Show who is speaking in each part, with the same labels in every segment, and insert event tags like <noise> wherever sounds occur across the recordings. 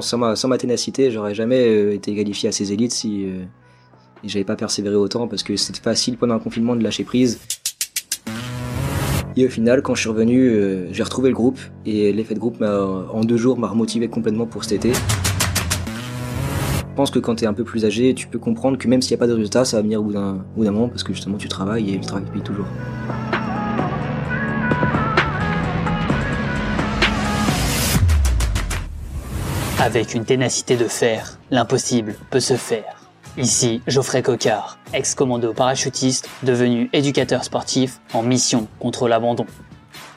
Speaker 1: sans ma, ténacité, j'aurais jamais été qualifié à ces élites si j'avais pas persévéré autant parce que c'était facile pendant un confinement de lâcher prise. Et au final, quand je suis revenu, j'ai retrouvé le groupe et l'effet de groupe en deux jours m'a remotivé complètement pour cet été. Je pense que quand tu es un peu plus âgé, tu peux comprendre que même s'il n'y a pas de résultat, ça va venir au bout d'un moment parce que justement tu travailles et le travail paye toujours.
Speaker 2: Avec une ténacité de fer, l'impossible peut se faire. Ici, Geoffrey Cocard, ex-commando parachutiste, devenu éducateur sportif en mission contre l'abandon.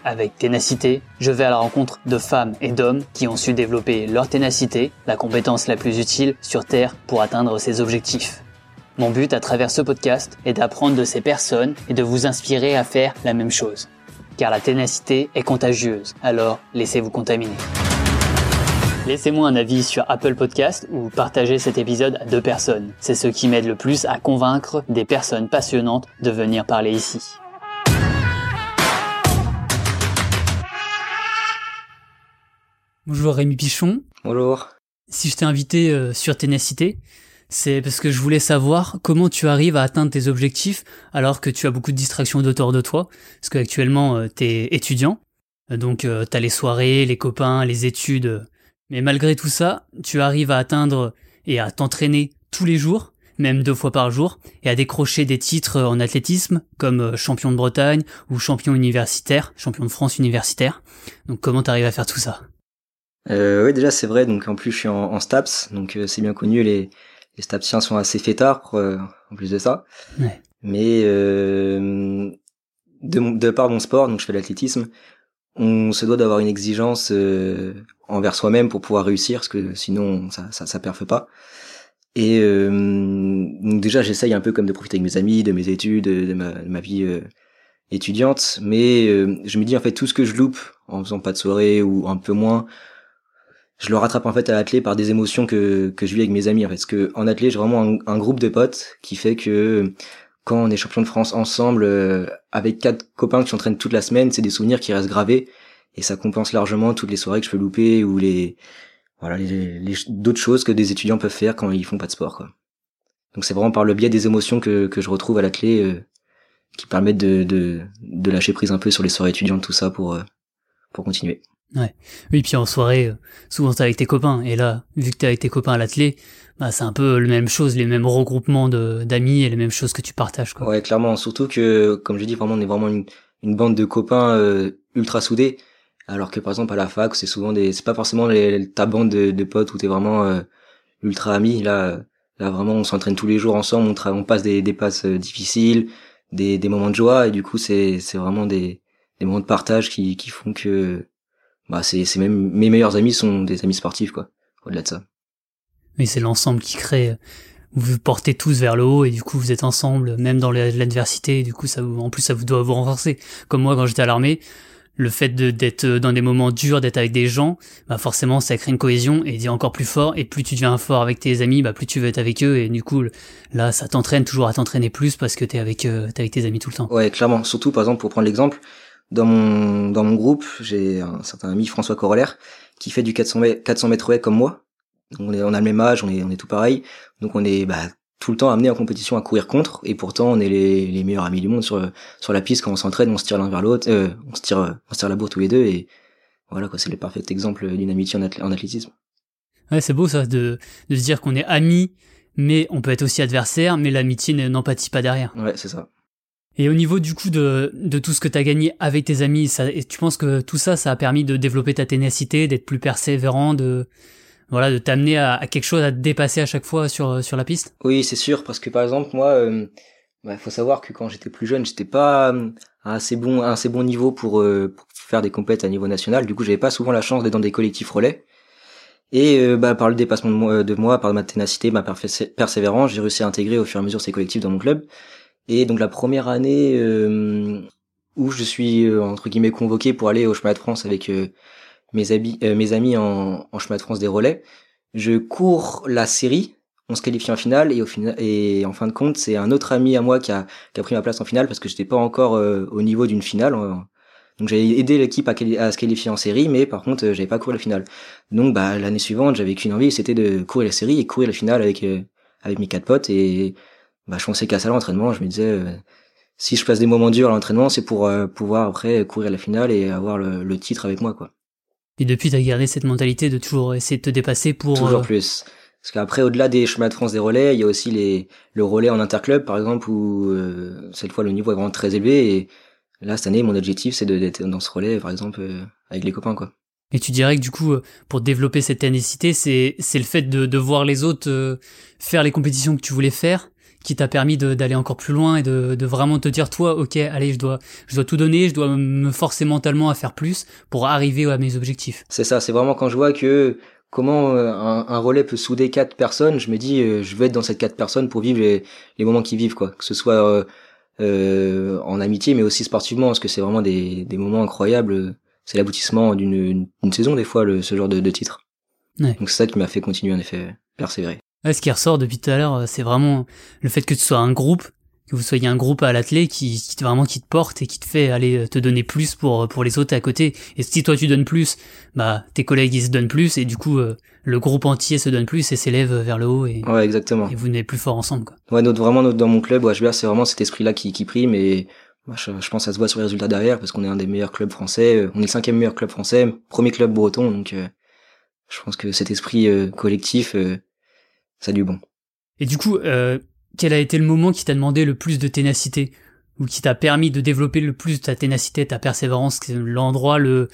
Speaker 2: Avec ténacité, je vais à la rencontre de femmes et d'hommes qui ont su développer leur ténacité, la compétence la plus utile sur Terre pour atteindre ses objectifs. Mon but à travers ce podcast est d'apprendre de ces personnes et de vous inspirer à faire la même chose. Car la ténacité est contagieuse, alors laissez-vous contaminer. Laissez-moi un avis sur Apple Podcast ou partagez cet épisode à deux personnes. C'est ce qui m'aide le plus à convaincre des personnes passionnantes de venir parler ici.
Speaker 3: Bonjour Rémi Pichon.
Speaker 1: Bonjour.
Speaker 3: Si je t'ai invité euh, sur Ténacité, c'est parce que je voulais savoir comment tu arrives à atteindre tes objectifs alors que tu as beaucoup de distractions d'auteur de toi. Parce qu'actuellement, euh, tu es étudiant. Euh, donc, euh, tu as les soirées, les copains, les études. Mais malgré tout ça, tu arrives à atteindre et à t'entraîner tous les jours, même deux fois par jour, et à décrocher des titres en athlétisme, comme champion de Bretagne ou champion universitaire, champion de France universitaire. Donc comment tu arrives à faire tout ça?
Speaker 1: Euh, Oui, déjà c'est vrai. Donc en plus je suis en, en STAPS, donc euh, c'est bien connu. Les, les STAPsiens sont assez fêtards euh, en plus de ça.
Speaker 3: Ouais.
Speaker 1: Mais euh, de, de par mon sport, donc je fais l'athlétisme, on se doit d'avoir une exigence euh, envers soi-même pour pouvoir réussir, parce que sinon ça ça, ça perfe pas. Et euh, donc déjà j'essaye un peu comme de profiter avec mes amis, de mes études, de ma, de ma vie euh, étudiante, mais euh, je me dis en fait tout ce que je loupe en faisant pas de soirée ou un peu moins, je le rattrape en fait à l'athlé par des émotions que, que je vis avec mes amis en fait. Parce que en athlé, j'ai vraiment un, un, groupe de potes qui fait que quand on est champion de France ensemble, euh, avec quatre copains qui s'entraînent toute la semaine, c'est des souvenirs qui restent gravés et ça compense largement toutes les soirées que je peux louper ou les voilà les, d'autres choses que des étudiants peuvent faire quand ils font pas de sport quoi. Donc c'est vraiment par le biais des émotions que, que je retrouve à l'athlé euh, qui permettent de, de, de lâcher prise un peu sur les soirées étudiantes tout ça pour euh, pour continuer.
Speaker 3: Ouais. Oui, puis en soirée, euh, souvent t'es avec tes copains. Et là, vu que t'es avec tes copains à l'athlé, bah, c'est un peu la même chose, les mêmes regroupements d'amis et les mêmes choses que tu partages. Quoi.
Speaker 1: Ouais, clairement. Surtout que, comme je dis, vraiment, on est vraiment une, une bande de copains euh, ultra soudés. Alors que par exemple à la fac, c'est souvent des, c'est pas forcément ta bande de, potes où t'es vraiment euh, ultra amis. Là, là vraiment, on s'entraîne tous les jours ensemble, on, on passe des, des passes difficiles, des, des moments de joie, et du coup, c'est, c'est vraiment des, des moments de partage qui, qui font que bah c'est c'est même mes meilleurs amis sont des amis sportifs quoi au-delà de ça.
Speaker 3: Oui c'est l'ensemble qui crée vous vous portez tous vers le haut et du coup vous êtes ensemble même dans l'adversité du coup ça vous en plus ça vous doit vous renforcer. Comme moi quand j'étais à l'armée le fait d'être dans des moments durs d'être avec des gens bah forcément ça crée une cohésion et dit encore plus fort. Et plus tu deviens fort avec tes amis bah plus tu veux être avec eux et du coup là ça t'entraîne toujours à t'entraîner plus parce que t'es avec euh, t'es avec tes amis tout le temps.
Speaker 1: Ouais clairement. Surtout par exemple pour prendre l'exemple dans mon dans mon groupe, j'ai un certain ami François Corollaire qui fait du 400 mètres, 400 mètres haies comme moi. Donc on est on a le même âge, on est on est tout pareil. Donc on est bah, tout le temps amené en compétition à courir contre et pourtant on est les, les meilleurs amis du monde sur sur la piste quand on s'entraîne, on se tire l'un vers l'autre, euh, on se tire on se tire la bourre tous les deux et voilà quoi, c'est le parfait exemple d'une amitié en, en athlétisme.
Speaker 3: Ouais, c'est beau ça de de se dire qu'on est amis mais on peut être aussi adversaire mais l'amitié n'empathie pas derrière.
Speaker 1: Ouais, c'est ça.
Speaker 3: Et au niveau du coup de, de tout ce que tu as gagné avec tes amis, ça, tu penses que tout ça, ça a permis de développer ta ténacité, d'être plus persévérant, de voilà, de t'amener à, à, quelque chose à te dépasser à chaque fois sur sur la piste?
Speaker 1: Oui, c'est sûr, parce que par exemple moi, il euh, bah, faut savoir que quand j'étais plus jeune, j'étais pas euh, à assez bon assez bon niveau pour, euh, pour faire des compètes à niveau national. Du coup, j'avais pas souvent la chance d'être dans des collectifs relais. Et euh, bah, par le dépassement de moi, par ma ténacité, ma persévérance, j'ai réussi à intégrer au fur et à mesure ces collectifs dans mon club. Et donc la première année euh, où je suis euh, entre guillemets convoqué pour aller au chemin de France avec euh, mes, amis, mes amis en, chemin de France des relais, je cours la série, on se qualifie en finale et en fin de compte c'est un autre ami à moi qui a, pris ma place en finale parce que j'étais pas encore au niveau d'une finale. Donc j'avais aidé l'équipe à, à, se qualifier en série, mais par contre j'avais pas couru la finale. Donc bah l'année suivante j'avais qu'une envie, c'était de courir la série et courir la finale avec avec mes quatre potes et bah je pensais qu'à ça l'entraînement, je me disais si je passe des moments durs à l'entraînement, c'est pour pouvoir après courir la finale et avoir le, le titre avec moi quoi.
Speaker 3: Et depuis, t'as gardé cette mentalité de toujours essayer de te dépasser pour...
Speaker 1: Toujours plus. Parce qu'après, au-delà des chemins de France des relais, il y a aussi les, le relais en interclub, par exemple, où euh, cette fois le niveau est vraiment très élevé. Et là, cette année, mon objectif, c'est d'être dans ce relais, par exemple, euh, avec les copains, quoi.
Speaker 3: Et tu dirais que du coup, euh, pour développer cette ténacité, c'est c'est le fait de, de voir les autres faire les compétitions que tu voulais faire, qui t'a permis d'aller encore plus loin et de, de vraiment te dire toi, ok, allez, je dois je dois tout donner, je dois me forcer mentalement à faire plus pour arriver à mes objectifs.
Speaker 1: C'est ça, c'est vraiment quand je vois que comment euh, un, relais peut souder quatre personnes, je me dis euh, je veux être dans cette quatre personnes pour vivre les, les moments qu'ils vivent quoi, que ce soit euh, euh, en amitié mais aussi sportivement parce que c'est vraiment des, des moments incroyables. C'est l'aboutissement d'une une saison des fois le, ce genre de, de titre. Ouais. Donc c'est ça qui m'a fait continuer en effet persévérer.
Speaker 3: Ouais, ce qui ressort depuis tout à l'heure, c'est vraiment le fait que tu sois un groupe que vous soyez un groupe à l'athlé qui, qui vraiment qui te porte et qui te fait aller te donner plus pour pour les autres à côté. Et si toi tu donnes plus bah tes collègues ils se donnent plus et du coup euh, le groupe entier se donne plus et s'élève vers le haut et
Speaker 1: ouais exactement.
Speaker 3: et vous n'êtes plus fort ensemble quoi.
Speaker 1: Ouais notre vraiment notre, dans mon club c'est vraiment cet esprit là qui qui prime et moi, je, je, pense que ça se voit sur les résultats derrière parce qu'on est un des meilleurs clubs français euh, on est le cinquième meilleur club français premier club breton donc euh, je pense que cet esprit collectif ça a du bon
Speaker 3: et du coup euh, quel a été le moment qui t'a demandé le plus de ténacité ou qui t'a permis de développer le plus ta ténacité, ta persévérance, l'endroit le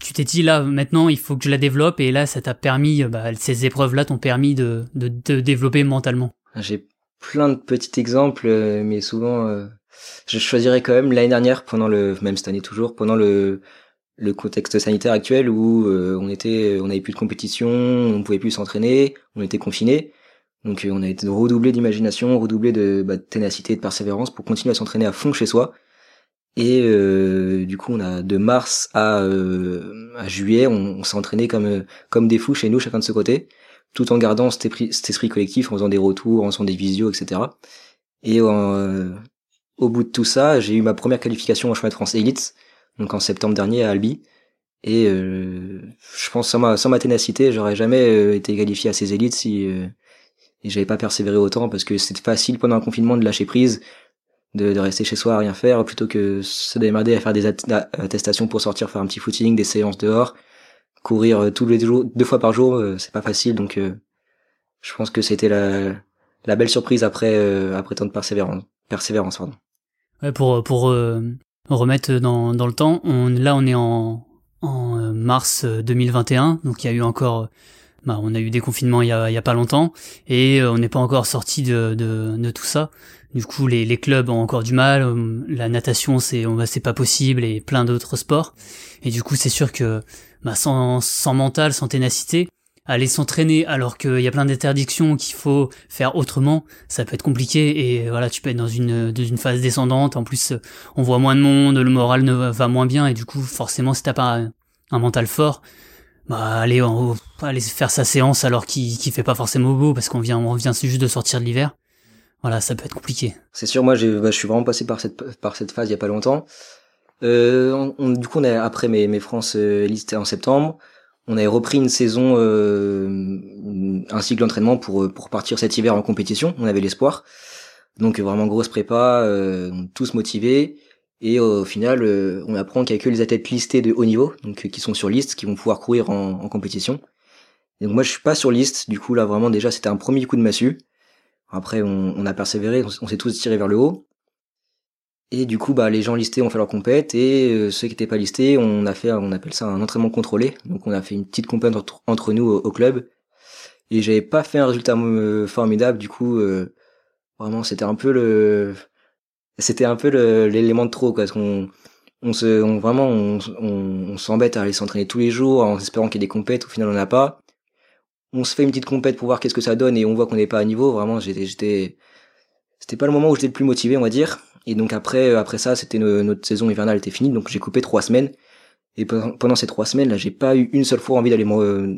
Speaker 3: tu t'es dit là maintenant il faut que je la développe et là ça t'a permis bah, ces épreuves là t'ont permis de, de, de développer mentalement.
Speaker 1: J'ai plein de petits exemples euh, mais souvent euh, je choisirais quand même l'année dernière pendant le même cette année toujours pendant le le contexte sanitaire actuel où euh, on était on avait plus de compétition, on pouvait plus s'entraîner, on était confinés donc euh, on a été redoublé d'imagination, redoublé de, bah, de ténacité, de persévérance pour continuer à s'entraîner à fond chez soi. Et euh, du coup, on a de mars à, euh, à juillet, on, s'est entraîné comme comme des fous chez nous, chacun de ce côté, tout en gardant cet esprit, cet esprit collectif, en faisant des retours, en faisant des visios, etc. Et au bout de tout ça, j'ai eu ma première qualification en chemin de France Elite, donc en septembre dernier à Albi. Et je pense sans ma, sans ma ténacité, j'aurais jamais été qualifié à ces élites si et j'avais pas persévéré autant parce que c'était facile pendant un confinement de lâcher prise, de, de, rester chez soi à rien faire plutôt que se démerder à faire des attestations pour sortir faire un petit footing, des séances dehors, courir euh, tous les jours, deux fois par jour, euh, c'est pas facile donc euh, je pense que c'était la, la belle surprise après après tant de persévérance, persévérance pardon.
Speaker 3: Ouais, pour pour remettre dans dans le temps, on là on est en en mars 2021 donc il y a eu encore bah, on a eu des confinements il y a, il y a pas longtemps et euh, on n'est pas encore sorti de, de, de, tout ça. Du coup, les, les clubs ont encore du mal. Euh, la natation, c'est c'est pas possible et plein d'autres sports. Et du coup, c'est sûr que bah, sans, sans mental, sans ténacité, aller s'entraîner alors qu'il y a plein d'interdictions qu'il faut faire autrement, ça peut être compliqué et voilà, tu peux être dans une dans une phase descendante. En plus, on voit moins de monde, le moral ne va moins bien et du coup, forcément, si t'as pas un, mental fort, bah aller en aller faire sa séance alors qu'il qu'il fait pas forcément beau parce qu'on vient on vient juste de sortir de l'hiver. Voilà, ça peut être compliqué.
Speaker 1: C'est sûr, moi bah, je suis vraiment passé par cette par cette phase il y a pas longtemps. Euh, on, du coup, on a, après mes, mes France euh, en septembre, on avait repris une saison, euh, un cycle d'entraînement pour pour partir cet hiver en compétition. On avait l'espoir, donc vraiment grosse prépa, euh, tous motivés. Et au final, euh, on apprend qu'il y a que les athlètes listés de haut niveau, donc euh, qui sont sur liste, qui vont pouvoir courir en, compétition. Donc moi, je suis pas sur liste. Du coup, là, vraiment, déjà, c'était un premier coup de massue. Après, on, a persévéré, on, s'est tous tirés vers le haut. Et du coup, bah, les gens listés ont fait leur compète et euh, ceux qui n'étaient pas listés, on a fait, on appelle ça un entraînement contrôlé. Donc, on a fait une petite compète entre, nous au, club. Et j'avais pas fait un résultat formidable. Du coup, vraiment, c'était un peu le, c'était un peu l'élément de trop, quoi, parce qu'on on se, on, vraiment, on, on, s'embête à aller s'entraîner tous les jours en espérant qu'il y ait des compètes. Au final, on n'a pas. On se fait une petite compète pour voir qu'est-ce que ça donne et on voit qu'on n'est pas à niveau. Vraiment, j'étais, j'étais, c'était pas le moment où j'étais le plus motivé, on va dire. Et donc après, après ça, c'était notre saison hivernale était finie, donc j'ai coupé trois semaines. Et pendant ces trois semaines, là, j'ai pas eu une seule fois envie d'aller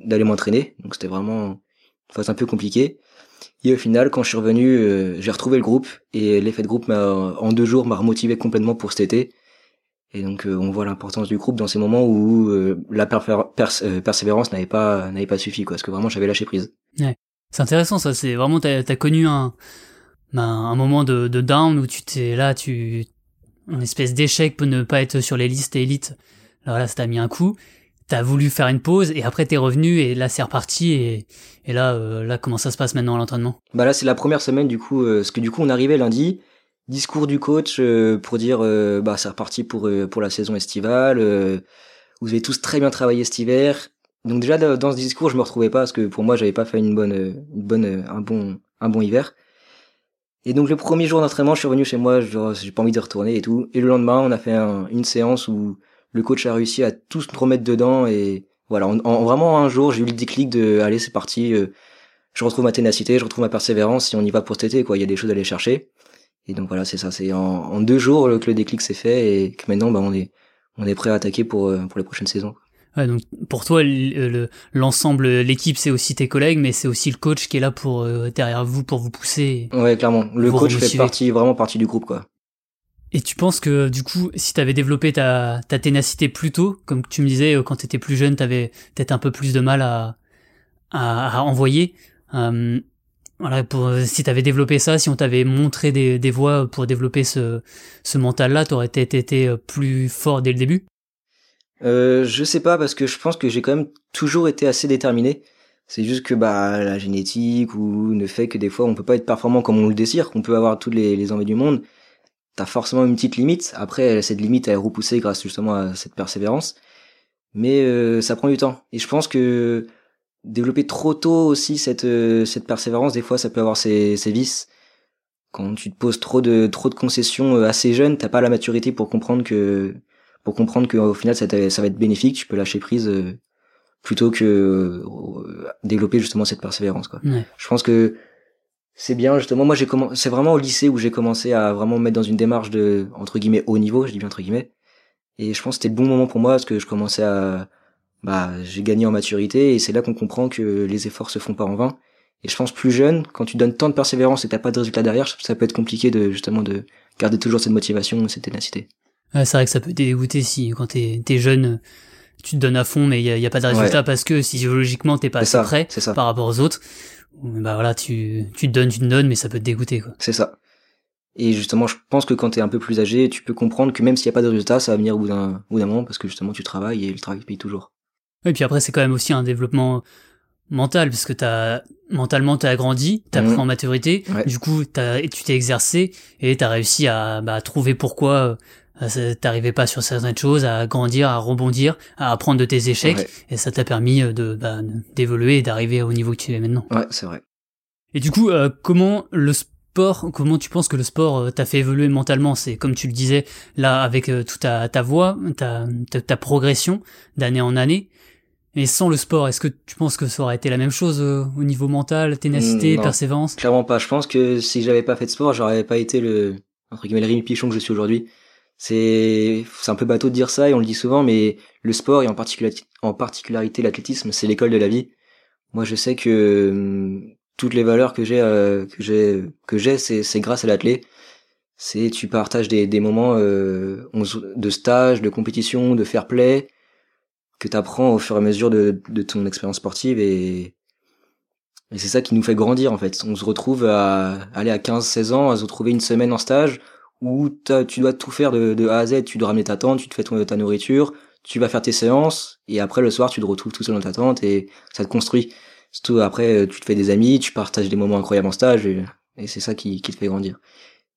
Speaker 1: d'aller m'entraîner. Donc c'était vraiment une phase un peu compliquée. Et au final, quand je suis revenu, euh, j'ai retrouvé le groupe et l'effet de groupe en deux jours m'a remotivé complètement pour cet été. Et donc on voit l'importance du groupe dans ces moments où la persévérance n'avait pas n'avait pas suffi quoi, parce que vraiment j'avais lâché prise.
Speaker 3: Ouais. C'est intéressant ça, c'est vraiment t'as as connu un ben, un moment de, down où tu t'es là, tu une espèce d'échec pour ne pas être sur les listes élites. Alors là, ça t'a mis un coup. T'as voulu faire une pause et après t'es revenu et là c'est reparti et, et là euh, là comment ça se passe maintenant à l'entraînement?
Speaker 1: Bah là c'est la première semaine du coup euh, parce que du coup on arrivait lundi. Discours du coach euh, pour dire bah c'est reparti pour pour la saison estivale. Vous avez tous très bien travaillé cet hiver. Donc déjà dans ce discours je me retrouvais pas parce que pour moi j'avais pas fait une bonne une bonne un bon un bon hiver et donc le premier jour d'entraînement, je suis revenu chez moi, j'ai pas envie de retourner et tout. Et le lendemain, on a fait une séance où le coach a réussi à tous nous remettre dedans et voilà, en, vraiment un jour, j'ai eu le déclic de allez, c'est parti, euh, je retrouve ma ténacité, je retrouve ma persévérance si on y va pour été quoi, il y a des choses à aller chercher. Et donc voilà, c'est ça, c'est en, deux jours que le déclic s'est fait et que maintenant bah on est on est prêt à attaquer pour euh, pour les prochaines saisons.
Speaker 3: Ouais, donc pour toi, l'ensemble, l'équipe, c'est aussi tes collègues, mais c'est aussi le coach qui est là pour euh, derrière vous pour vous pousser.
Speaker 1: Ouais, clairement. Le coach fait partie vraiment partie du groupe, quoi.
Speaker 3: Et tu penses que du coup, si t'avais développé ta, ta ténacité plus tôt, comme tu me disais, euh, quand t'étais plus jeune, t'avais peut-être un peu plus de mal à, à, à envoyer. Euh, voilà, pour, si t'avais développé ça, si on t'avait montré des, des voies pour développer ce, ce mental-là, t'aurais été, été plus fort dès le début?
Speaker 1: Euh, je sais pas parce que je pense que j'ai quand même toujours été assez déterminé. C'est juste que bah la génétique ou le fait que des fois on peut pas être performant comme on le désire, qu'on peut avoir toutes les, envies du monde. T'as forcément une petite limite. Après cette limite elle est repoussée grâce justement à cette persévérance. Mais euh, ça prend du temps. Et je pense que développer trop tôt aussi cette euh, cette persévérance, des fois ça peut avoir ses, ses vices. Quand tu te poses trop de trop de concessions euh, assez jeune, t'as pas la maturité pour comprendre que pour comprendre qu'au final ça, ça, va être bénéfique, tu peux lâcher prise euh, plutôt que euh, développer justement cette persévérance quoi. Je pense que c'est bien justement moi j'ai commencé c'est vraiment au lycée où j'ai commencé à vraiment me mettre dans une démarche de entre guillemets haut niveau, je dis bien entre guillemets. Et je pense que c'était le bon moment pour moi parce que je commençais à bah j'ai gagné en maturité et c'est là qu'on comprend que les efforts se font pas en vain. Et je pense plus jeune, quand tu donnes tant de persévérance et t'as pas de résultat derrière, ça peut être compliqué de justement de garder toujours cette motivation, cette ténacité.
Speaker 3: Ouais, c'est vrai que ça peut dégoûter si quand t'es es jeune, tu te donnes à fond, mais il y a, pas de résultat parce que physiologiquement t'es pas assez prêt par rapport aux autres. Bah voilà, tu, tu te donnes, tu te donnes, mais ça peut te dégoûter quoi.
Speaker 1: C'est ça. Et justement, je pense que quand t'es un peu plus âgé, tu peux comprendre que même s'il y a pas de résultat, ça va venir au bout d'un moment parce que justement tu travailles et le travail paye toujours.
Speaker 3: Et puis après, c'est quand même aussi un développement mental parce que t'as mentalement t'as grandi, t'as pris mhm. en maturité, du coup t'as tu t'es exercé et t'as réussi à bah, trouver pourquoi t'arrivais pas sur certaines choses, à grandir, à rebondir, à apprendre de tes échecs, et ça t'a permis euh, de bah, d'évoluer et d'arriver au niveau que tu es maintenant.
Speaker 1: Ouais, c'est vrai.
Speaker 3: Et du coup, euh, comment le sport, comment tu penses que le sport t'a fait évoluer mentalement? C'est comme tu le disais là avec toute ta, ta voix, ta, ta, progression d'année en année. Et sans le sport, est-ce que tu penses que ça aurait été la même chose au niveau mental, ténacité, mmh, persévérance?
Speaker 1: Clairement pas. Je pense que si j'avais pas fait de sport, j'aurais pas été le entre guillemets le Rémi Pichon que je suis aujourd'hui c'est un peu bateau de dire ça et on le dit souvent mais le sport et en particularité en particularité l'athlétisme c'est l'école de la vie moi je sais que hum, toutes les valeurs que j'ai euh, que j'ai que j'ai c'est grâce à l'athlé c'est tu partages des des moments euh, de stage de compétition de fair play que tu apprends au fur et à mesure de de ton expérience sportive et et c'est ça qui nous fait grandir en fait. On se retrouve à aller à 15 16 ans à se retrouver une semaine en stage où tu dois tout faire de, de, A à Z, tu dois ramener ta tente, tu te fais ton, ta nourriture, tu vas faire tes séances, et après le soir tu te retrouves tout seul dans ta tente et ça te construit. Surtout après tu te fais des amis, tu partages des moments incroyables en stage et, c'est ça qui, qui te fait grandir.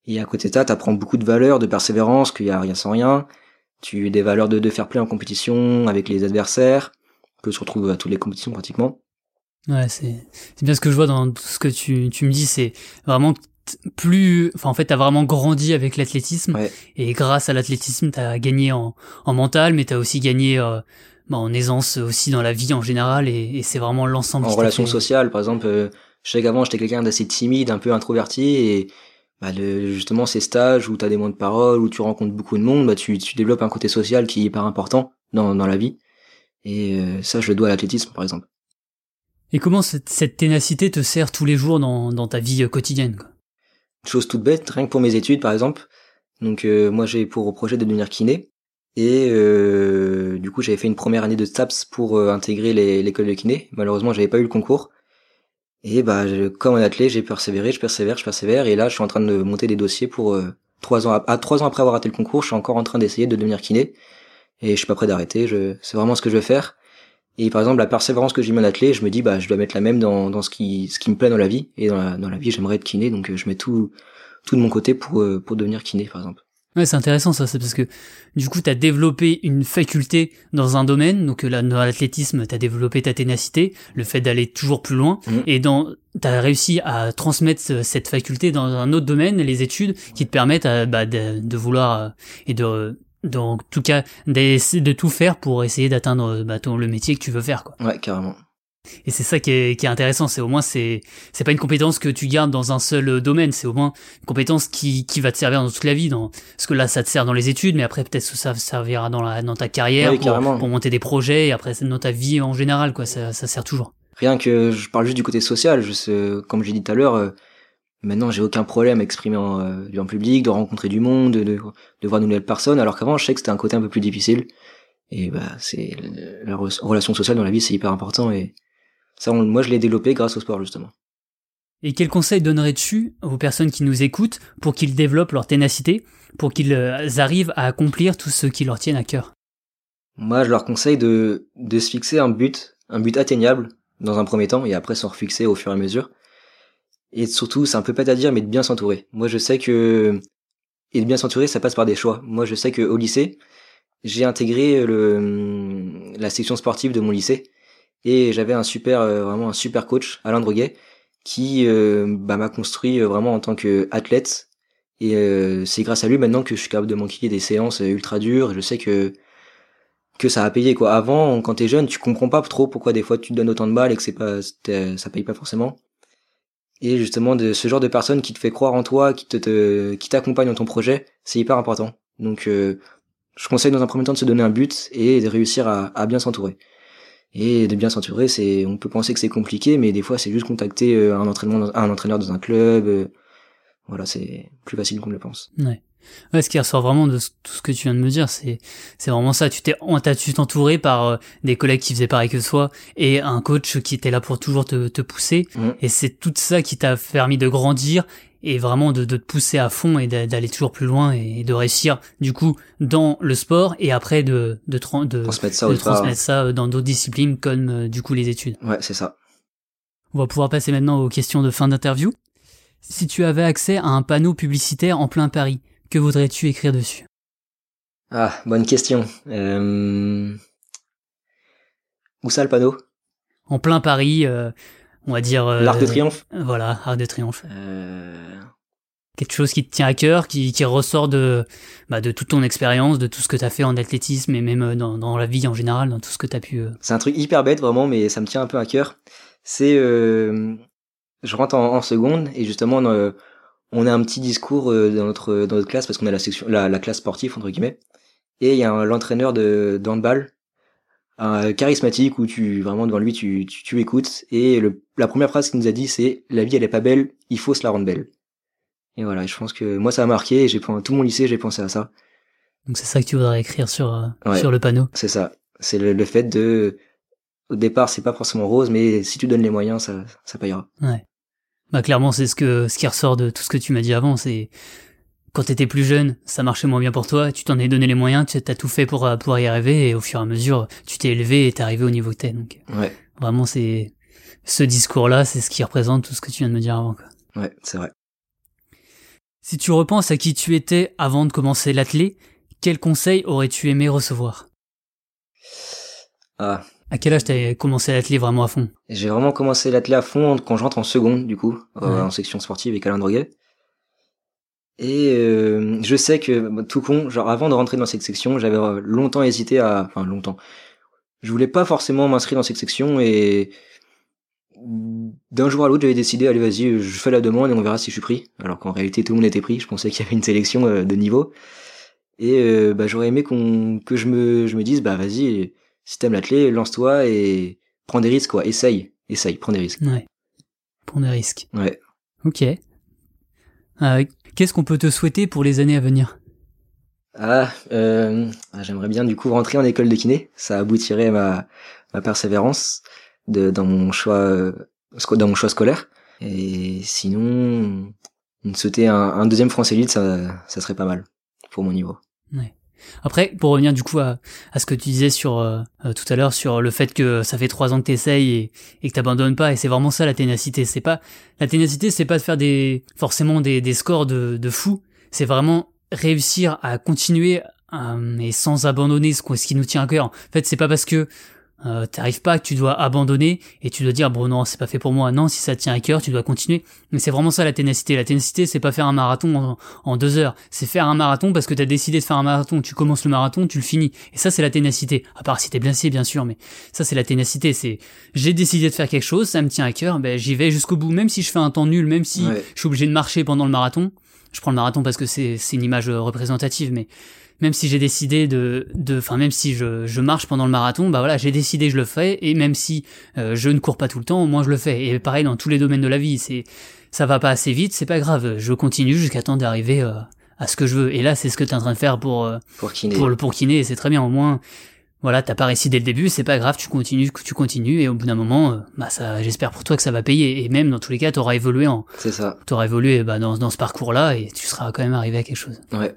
Speaker 1: Et à côté de ça, t'apprends beaucoup de valeurs, de persévérance, qu'il y a rien sans rien. Tu des valeurs de, de faire play en compétition avec les adversaires, que tu retrouves à toutes les compétitions pratiquement.
Speaker 3: Ouais, c'est c'est bien ce que je vois dans tout ce que tu tu me dis, c'est vraiment plus, enfin en fait t'as vraiment grandi avec l'athlétisme. Et grâce à l'athlétisme t'as gagné en, en mental, mais t'as aussi gagné euh, bah, en aisance aussi dans la vie en général. Et, c'est vraiment l'ensemble.
Speaker 1: En relation sociale, par exemple, euh, je sais qu'avant j'étais quelqu'un d'assez timide, un peu introverti. Et bah, justement ces stages où t'as des moments de parole, où tu rencontres beaucoup de monde, bah tu, tu développes un côté social qui est hyper important dans, dans la vie. Et euh, ça je le dois à l'athlétisme par exemple.
Speaker 3: Et comment cette, cette, ténacité te sert tous les jours dans, dans ta vie quotidienne quoi?
Speaker 1: Chose toute bête, rien que pour mes études par exemple. Donc euh, moi j'ai pour projet de devenir kiné. Et euh, du coup, j'avais fait une première année de STAPS pour euh, intégrer l'école de kiné. Malheureusement, j'avais pas eu le concours. Et bah, comme un athlète, j'ai persévéré, je persévère, je persévère. Et là, je suis en train de monter des dossiers pour trois ans. À, trois ans après avoir raté le concours, je suis encore en train d'essayer de devenir kiné. Et je suis pas prêt d'arrêter. Je, c'est vraiment ce que je veux faire. Et par exemple, la persévérance que j'ai mis en athlète, je me dis, bah, je dois mettre la même dans, dans ce qui, ce qui me plaît dans la vie. Et dans la, dans la vie, j'aimerais être kiné, donc je mets tout, tout de mon côté pour, pour devenir kiné, par exemple.
Speaker 3: Ouais, c'est intéressant ça, c'est parce que du coup, tu as développé une faculté dans un domaine, donc là, dans l'athlétisme, tu as développé ta ténacité, le fait d'aller toujours plus loin, mmh. et dans tu as réussi à transmettre cette faculté dans un autre domaine, les études, qui te permettent à, bah, de, de, vouloir, euh, et de, en tout cas, de tout faire pour essayer d'atteindre bah, ton, le métier que tu veux faire. Quoi.
Speaker 1: Ouais, carrément.
Speaker 3: Et c'est ça qui est, qui est intéressant, c'est au moins c'est c'est pas une compétence que tu gardes dans un seul domaine, c'est au moins une compétence qui, qui va te servir dans toute la vie. Dans, parce que là, ça te sert dans les études, mais après peut-être que ça servira dans la dans ta carrière pour, pour, monter des projets, et après dans ta vie en général, quoi. Ça, ça sert toujours.
Speaker 1: Rien que je parle juste du côté social, je comme j'ai dit tout à l'heure. Euh, maintenant, j'ai aucun problème à exprimer en, euh, en public, de rencontrer du monde, de, de, voir de nouvelles personnes, alors qu'avant, je sais que c'était un côté un peu plus difficile. Et bah, c'est la relation sociale dans la vie, c'est hyper important et ça, moi, je l'ai développé grâce au sport, justement.
Speaker 3: Et quel conseil donnerais-tu aux personnes qui nous écoutent pour qu'ils développent leur ténacité, pour qu'ils euh, arrivent à accomplir tout ce qui leur tient à cœur?
Speaker 1: Moi, je leur conseille de, de se fixer un but, un but atteignable dans un premier temps, et après s'en refixer au fur et à mesure. Et surtout, c'est un peu pas à dire, mais de bien s'entourer. Moi, je sais que et de bien s'entourer, ça passe par des choix. Moi, je sais que au lycée, j'ai intégré le, la section sportive de mon lycée et j'avais un super, euh, vraiment un super coach, Alain Droguet, qui euh, bah, m'a construit euh, vraiment en tant qu'athlète. Et c'est grâce à lui maintenant que je suis capable de manquer des séances ultra dures. Je sais que que ça a payé quoi. Avant, quand t'es jeune, tu comprends pas trop pourquoi des fois tu te donnes autant de balles et que c'est pas, ça paye pas forcément. Et justement, de ce genre de personne qui te fait croire en toi, qui te, qui t'accompagne dans ton projet, c'est hyper important. Donc, je conseille dans un premier temps de se donner un but et de réussir à, bien s'entourer. Et de bien s'entourer, c'est, on peut penser que c'est compliqué, mais des fois, c'est juste contacter euh, un entraînement, un entraîneur dans un club. Euh, voilà, c'est plus facile qu'on le pense.
Speaker 3: Ouais, ce qui ressort vraiment de tout ce que tu viens de me dire, c'est c'est vraiment ça. Tu t'es, tu entouré par euh, des collègues qui faisaient pareil que toi et un coach qui était là pour toujours te, te pousser. Mmh. Et c'est tout ça qui t'a permis de grandir et vraiment de, de te pousser à fond et d'aller toujours plus loin et de réussir du coup dans le sport et après de, de, de
Speaker 1: transmettre ça,
Speaker 3: de transmettre ça euh, dans d'autres disciplines comme euh, du coup les études.
Speaker 1: Ouais, c'est ça.
Speaker 3: On va pouvoir passer maintenant aux questions de fin d'interview. Si tu avais accès à un panneau publicitaire en plein Paris, que voudrais-tu écrire dessus?
Speaker 1: Ah, bonne question. Euh... Où ça le panneau?
Speaker 3: En plein Paris, euh, on va dire.
Speaker 1: Euh, L'Arc de Triomphe?
Speaker 3: Voilà, Arc de Triomphe. Quelque chose qui te tient à cœur, qui, qui ressort de, bah, de toute ton expérience, de tout ce que tu as fait en athlétisme et même dans, dans la vie en général, dans tout ce que tu as pu.
Speaker 1: C'est un truc hyper bête vraiment, mais ça me tient un peu à cœur. C'est, je rentre en, en, seconde et justement on, a un petit discours dans notre dans notre classe parce qu'on a la section, la, la classe sportive entre guillemets, et il y a l'entraîneur de handball un charismatique où tu vraiment devant lui tu, tu, tu écoutes. Et le, la première phrase qu'il nous a dit c'est la vie elle est pas belle il faut se la rendre belle et voilà je pense que moi ça a marqué et j'ai tout mon lycée j'ai pensé à ça.
Speaker 3: Donc c'est ça que tu voudrais écrire sur euh, sur le panneau.
Speaker 1: C'est ça. C'est le, le, fait de au départ c'est pas forcément rose mais si tu donnes les moyens ça ça payera.
Speaker 3: Ouais bah clairement c'est ce que ce qui ressort de tout ce que tu m'as dit avant c'est quand t'étais plus jeune, ça marchait moins bien pour toi, tu t'en es donné les moyens, tu as tout fait pour euh, pouvoir y arriver, et au fur et à mesure, tu t'es élevé et t'es arrivé au niveau que t'es. Donc,
Speaker 1: ouais.
Speaker 3: vraiment, c'est ce discours-là, c'est ce qui représente tout ce que tu viens de me dire avant. Quoi.
Speaker 1: Ouais, c'est vrai.
Speaker 3: Si tu repenses à qui tu étais avant de commencer l'athlé, quel conseil aurais-tu aimé recevoir?
Speaker 1: Ah.
Speaker 3: À quel âge t'as commencé l'athlé vraiment à fond?
Speaker 1: J'ai vraiment commencé l'athlé à fond quand je rentre en seconde, du coup, euh, en section sportive avec Alain Droguet. Et euh, je sais que bah, tout con, genre avant de rentrer dans cette section, j'avais euh, longtemps hésité à, enfin longtemps. Je voulais pas forcément m'inscrire dans cette section et d'un jour à l'autre, j'avais décidé, allez vas-y, je fais la demande et on verra si je suis pris. Alors qu'en réalité, tout le monde était pris. Je pensais <laughs> qu'il y avait une sélection de niveau. Et bah, j'aurais aimé qu'on que je me je me dise, bah vas-y, si t'aimes l'athlé, lance-toi et prends des risques quoi. Essaye, essaye, prends des risques.
Speaker 3: Ouais. Prends des risques.
Speaker 1: Ouais.
Speaker 3: Ok. Euh, Qu'est-ce qu'on peut te souhaiter pour les années à venir?
Speaker 1: Ah, euh, ah, j'aimerais bien du coup rentrer en école de kiné. Ça aboutirait à ma, ma persévérance de, dans mon choix euh, dans mon choix scolaire. Et sinon, sauter un, un deuxième français libre, ça, ça serait pas mal pour mon niveau.
Speaker 3: Ouais. Après, pour revenir du coup à, ce que tu disais sur euh, euh, tout à l'heure sur le fait que ça fait trois ans que t'essayes et, que t'abandonnes pas, et c'est vraiment ça la ténacité. C'est pas la ténacité, c'est pas de faire des forcément des, scores de, de fou. C'est vraiment réussir à continuer euh, sans abandonner ce, ce qui nous tient à cœur. En fait, c'est pas parce que euh, t'arrives pas, que tu dois abandonner et tu dois dire bon non c'est pas fait pour moi. Non, si ça te tient à cœur, tu dois continuer. Mais c'est vraiment ça la ténacité. La ténacité c'est pas faire un marathon en, deux heures, c'est faire un marathon parce que t'as décidé de faire un marathon. Tu commences le marathon, tu le finis. Et ça c'est la ténacité. À part si t'es blessé bien sûr, mais ça c'est la ténacité. C'est j'ai décidé de faire quelque chose, ça me tient à cœur, ben j'y vais jusqu'au bout. Même si je fais un temps nul, même si je suis obligé de marcher pendant le marathon. Je prends le marathon parce que c'est c'est une image représentative, mais même si j'ai décidé de, de, enfin même si je, je marche pendant le marathon, bah voilà, j'ai décidé, je le fais, et même si euh, je ne cours pas tout le temps, au moins je le fais. Et pareil dans tous les domaines de la vie, c'est, ça va pas assez vite, c'est pas grave, je continue jusqu'à temps d'arriver euh, à ce que je veux. Et là, c'est ce que tu es en train de faire pour euh,
Speaker 1: pour kiné,
Speaker 3: pour le pour kiné, c'est très bien. Au moins, voilà, t'as pas réussi dès le début, c'est pas grave, tu continues, tu continues, et au bout d'un moment, bah ça, j'espère pour toi que ça va payer. Et même dans tous les cas, t'auras évolué en,
Speaker 1: c'est ça,
Speaker 3: t'auras évolué bah, dans dans ce parcours-là, et tu seras quand même arrivé à quelque chose.
Speaker 1: Ouais.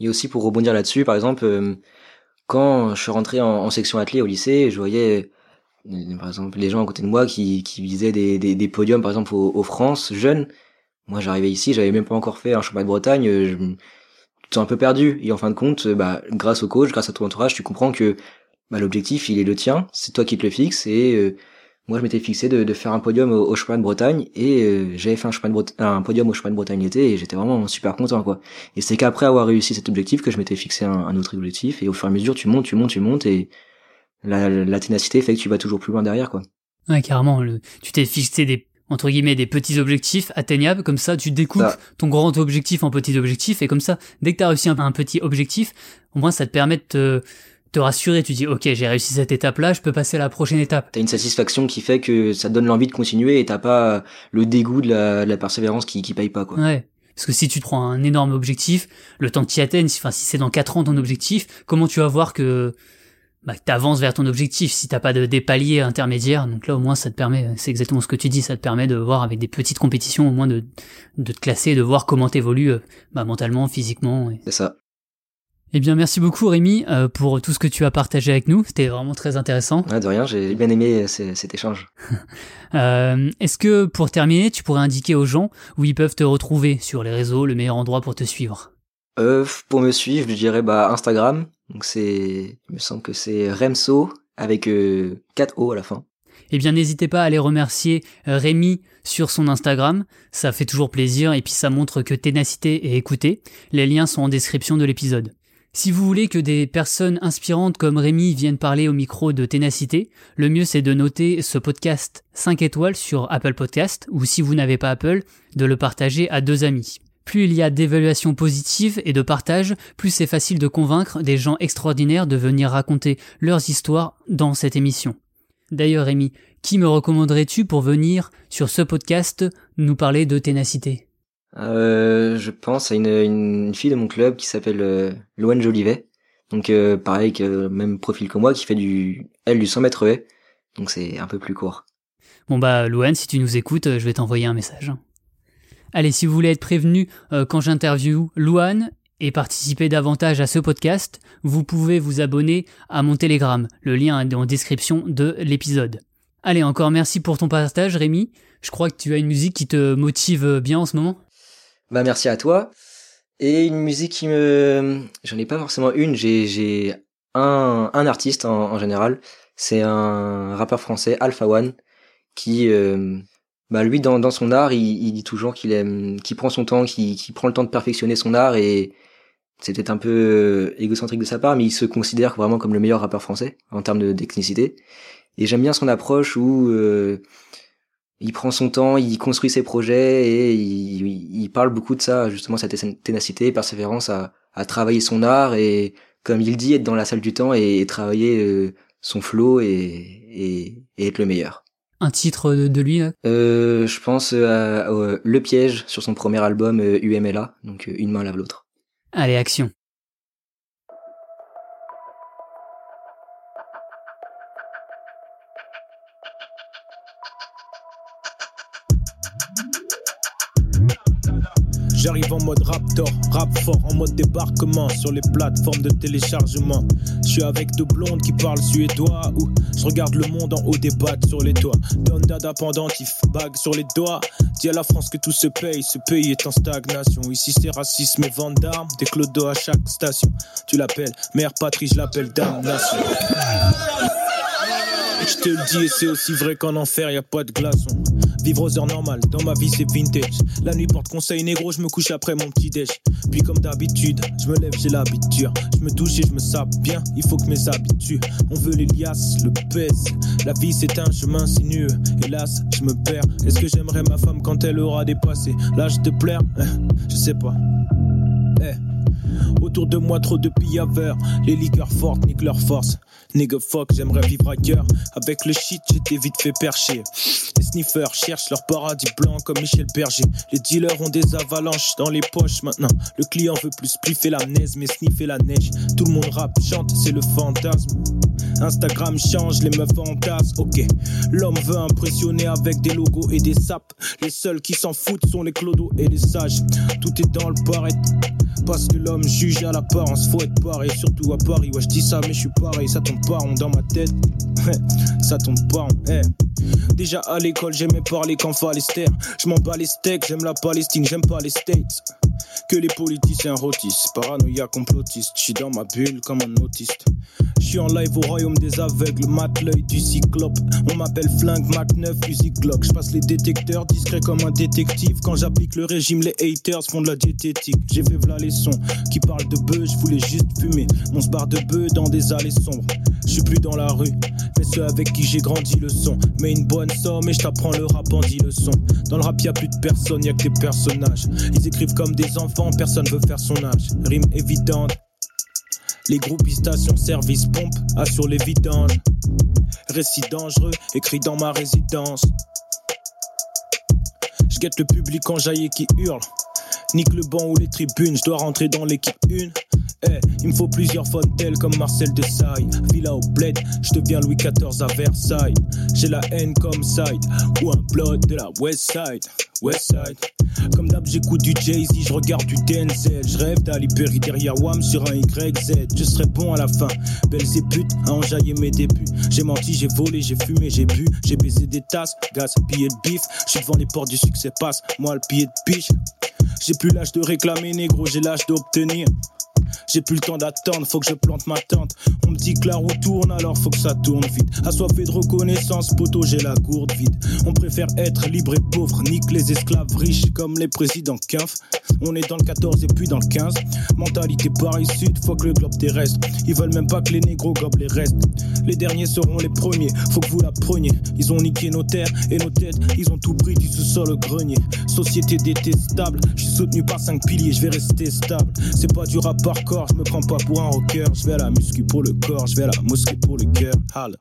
Speaker 1: Et aussi pour rebondir là-dessus, par exemple, euh, quand je suis rentré en, section athlée au lycée, je voyais euh, par exemple les gens à côté de moi qui, qui visaient des, des, podiums par exemple aux, France jeunes. Moi j'arrivais ici, j'avais même pas encore fait un championnat de Bretagne, euh, je me un peu perdu. Et en fin de compte, bah, grâce au coach, grâce à ton entourage, tu comprends que bah, l'objectif il est le tien, c'est toi qui te le fixes et moi, je m'étais fixé de, de, faire un podium au, au chemin de Bretagne et euh, j'avais fait un, chemin de un podium au chemin de Bretagne l'été et j'étais vraiment super content quoi. Et c'est qu'après avoir réussi cet objectif que je m'étais fixé un, un, autre objectif et au fur et à mesure tu montes, tu montes, tu montes et la, la ténacité fait que tu vas toujours plus loin derrière quoi.
Speaker 3: Ouais, carrément. Le, tu t'es fixé des entre guillemets des petits objectifs atteignables comme ça tu découpes ton grand objectif en petits objectifs et comme ça dès que tu as réussi un, un, petit objectif au moins ça te permet de te te rassurer, tu dis ok j'ai réussi cette étape-là, je peux passer à la prochaine étape.
Speaker 1: T'as une satisfaction qui fait que ça te donne l'envie de continuer et t'as pas le dégoût de la, de la persévérance qui, qui paye pas quoi.
Speaker 3: Ouais. Parce que si tu te prends un énorme objectif, le temps que tu atteignes, enfin si c'est dans 4 ans ton objectif, comment tu vas voir que bah, t'avances vers ton objectif? Si t'as pas de, des paliers intermédiaires. Donc là au moins ça te permet, c'est exactement ce que tu dis, ça te permet de voir avec des petites compétitions au moins de, de te classer, de voir comment t'évolues euh, bah, mentalement, physiquement.
Speaker 1: C'est ça.
Speaker 3: Eh bien, merci beaucoup Rémi euh, pour tout ce que tu as partagé avec nous. C'était vraiment très intéressant.
Speaker 1: De rien, j'ai bien aimé cet échange. <laughs>
Speaker 3: euh, Est-ce que pour terminer, tu pourrais indiquer aux gens où ils peuvent te retrouver sur les réseaux, le meilleur endroit pour te suivre?
Speaker 1: Euh, Pour me suivre, je dirais bah, Instagram. Donc c'est, il me semble que c'est Remso avec euh, 4 O à la fin.
Speaker 3: Eh bien, n'hésitez pas à aller remercier euh, Rémi sur son Instagram. Ça fait toujours plaisir et puis ça montre que ténacité est écoutée. Les liens sont en description de l'épisode. Si vous voulez que des personnes inspirantes comme Rémi viennent parler au micro de ténacité, le mieux c'est de noter ce podcast 5 étoiles sur Apple Podcast ou si vous n'avez pas Apple, de le partager à deux amis. Plus il y a d'évaluations positives et de partage, plus c'est facile de convaincre des gens extraordinaires de venir raconter leurs histoires dans cette émission. D'ailleurs Rémi, qui me recommanderais-tu pour venir sur ce podcast nous parler de ténacité?
Speaker 1: Euh, je pense à une, une, fille de mon club qui s'appelle euh, Loane Jolivet. Donc euh, pareil, que, même profil que moi, qui fait du elle du 100 mètres haies. Donc c'est un peu plus court.
Speaker 3: Bon bah Loane, si tu nous écoutes, je vais t'envoyer un message. Allez, si vous voulez être prévenu euh, quand j'interviewe Louane et participer davantage à ce podcast, vous pouvez vous abonner à mon Telegram. Le lien est en description de l'épisode. Allez, encore merci pour ton partage, Rémi. Je crois que tu as une musique qui te motive bien en ce moment.
Speaker 1: Bah merci à toi. Et une musique qui me... J'en ai pas forcément une, j'ai, j'ai un, un artiste en, en général. C'est un rappeur français, Alpha One, qui... Euh, bah lui, dans, dans son art, il, il dit toujours qu'il aime, qu'il prend son temps, qu'il, qu'il prend le temps de perfectionner son art et c'est peut-être un peu euh, égocentrique de sa part, mais il se considère vraiment comme le meilleur rappeur français en termes de technicité. Et j'aime bien son approche où euh, il prend son temps, il construit ses projets et il, il, parle beaucoup de ça, justement, cette ténacité, persévérance à, à, travailler son art et, comme il dit, être dans la salle du temps et, travailler euh, son flow et, et, et, être le meilleur.
Speaker 3: Un titre de, lui là?
Speaker 1: Euh, Je pense à, Le Piège sur son premier album UMLA, donc Une main lave l'autre.
Speaker 3: Allez, action.
Speaker 4: Mode raptor, rap fort, en mode débarquement sur les plateformes de téléchargement. Je suis avec deux blondes qui parlent suédois ou je regarde le monde en haut des battes sur les toits. Don dada pendentif, bague sur les doigts. Dis à la France que tout se paye, ce pays est en stagnation. Ici c'est racisme et vente d'armes, des clodos à chaque station. Tu l'appelles mère patrie, je l'appelle damnation. Je te le dis et c'est aussi vrai qu'en enfer y a pas de glaçons. Vivre aux heures normales, dans ma vie c'est vintage. La nuit porte conseil négro, je me couche après mon petit déj. Puis comme d'habitude, je me lève, j'ai l'habitude. Je me touche et je me sape bien, il faut que mes habitudes. On veut l'Elias, le pèse. La vie c'est un chemin sinueux. Hélas, je me perds. Est-ce que j'aimerais ma femme quand elle aura dépassé l'âge de plaire? Je sais pas. Eh. Autour de moi, trop de pillaveurs. Les liqueurs fortes niquent leur force. Nigga fuck, j'aimerais vivre ailleurs. Avec le shit, j'étais vite fait percher. Les sniffers cherchent leur paradis blanc comme Michel Berger. Les dealers ont des avalanches dans les poches maintenant. Le client veut plus spliffer la neige, mais sniffer la neige. Tout le monde rappe, chante, c'est le fantasme. Instagram change, les meufs entassent, ok. L'homme veut impressionner avec des logos et des sapes. Les seuls qui s'en foutent sont les clodos et les sages. Tout est dans le barret. Parce que l'homme juge à l'apparence, faut être pareil, surtout à Paris. Ouais, je dis ça, mais je suis pareil, ça tombe pas rond dans ma tête. <laughs> ça tombe pas rond, eh. Déjà à l'école, j'aimais parler qu'en Falester. Je m'en bats les steaks, j'aime la Palestine, j'aime pas les States. Que les politiciens rôtissent, paranoïa complotiste. J'suis dans ma bulle comme un autiste. J'suis en live au royaume des aveugles, mat l'œil du cyclope. On m'appelle flingue Mac 9, fusil Glock. J'passe les détecteurs, discret comme un détective. Quand j'applique le régime, les haters font de la diététique. J'ai fait v'là les sons qui parlent de bœufs, je voulais juste fumer. Mon bar de bœufs dans des allées sombres. Je suis plus dans la rue, mais ceux avec qui j'ai grandi le son. Une bonne somme et je t'apprends le rap en 10 leçons. Dans le rap, y a plus de personnes, y a que des personnages. Ils écrivent comme des enfants, personne veut faire son âge. Rime évidente. Les groupes station service pompe assurent les vidanges. Récit dangereux, écrit dans ma résidence. Je le public en jaillit qui hurle. Nique le banc ou les tribunes, je dois rentrer dans l'équipe 1. Eh, il me faut plusieurs fontaines comme Marcel Desailles. Villa au bled, je deviens Louis XIV à Versailles. J'ai la haine comme side, ou un blood de la West Side. West Side. Comme d'hab, j'écoute du Jay-Z, je regarde du Denzel. Je rêve d'aller Perry derrière Wam sur un YZ. Je serai bon à la fin. Belles et putes à enjailler mes débuts. J'ai menti, j'ai volé, j'ai fumé, j'ai bu. J'ai baisé des tasses, gaz, billets de bif. Je suis devant les portes du succès, passe. Moi, le pied de biche. J'ai plus l'âge de réclamer, négro, j'ai l'âge d'obtenir. J'ai plus le temps d'attendre, faut que je plante ma tente. On me dit que la roue tourne, alors faut que ça tourne vite. Assoiffé de reconnaissance, poteau, j'ai la gourde vide. On préfère être libre et pauvre, nique les esclaves riches comme les présidents quinf. On est dans le 14 et puis dans le 15. Mentalité Paris-Sud, faut que le globe terrestre. Ils veulent même pas que les négros gobent les restes. Les derniers seront les premiers, faut que vous la preniez. Ils ont niqué nos terres et nos têtes, ils ont tout pris du sous-sol au grenier. Société détestable, je suis soutenu par cinq piliers, je vais rester stable. C'est pas du rap je me prends pas pour un rocker. Je vais à la muscu pour le corps, je vais à la mosquée pour le cœur. Halle.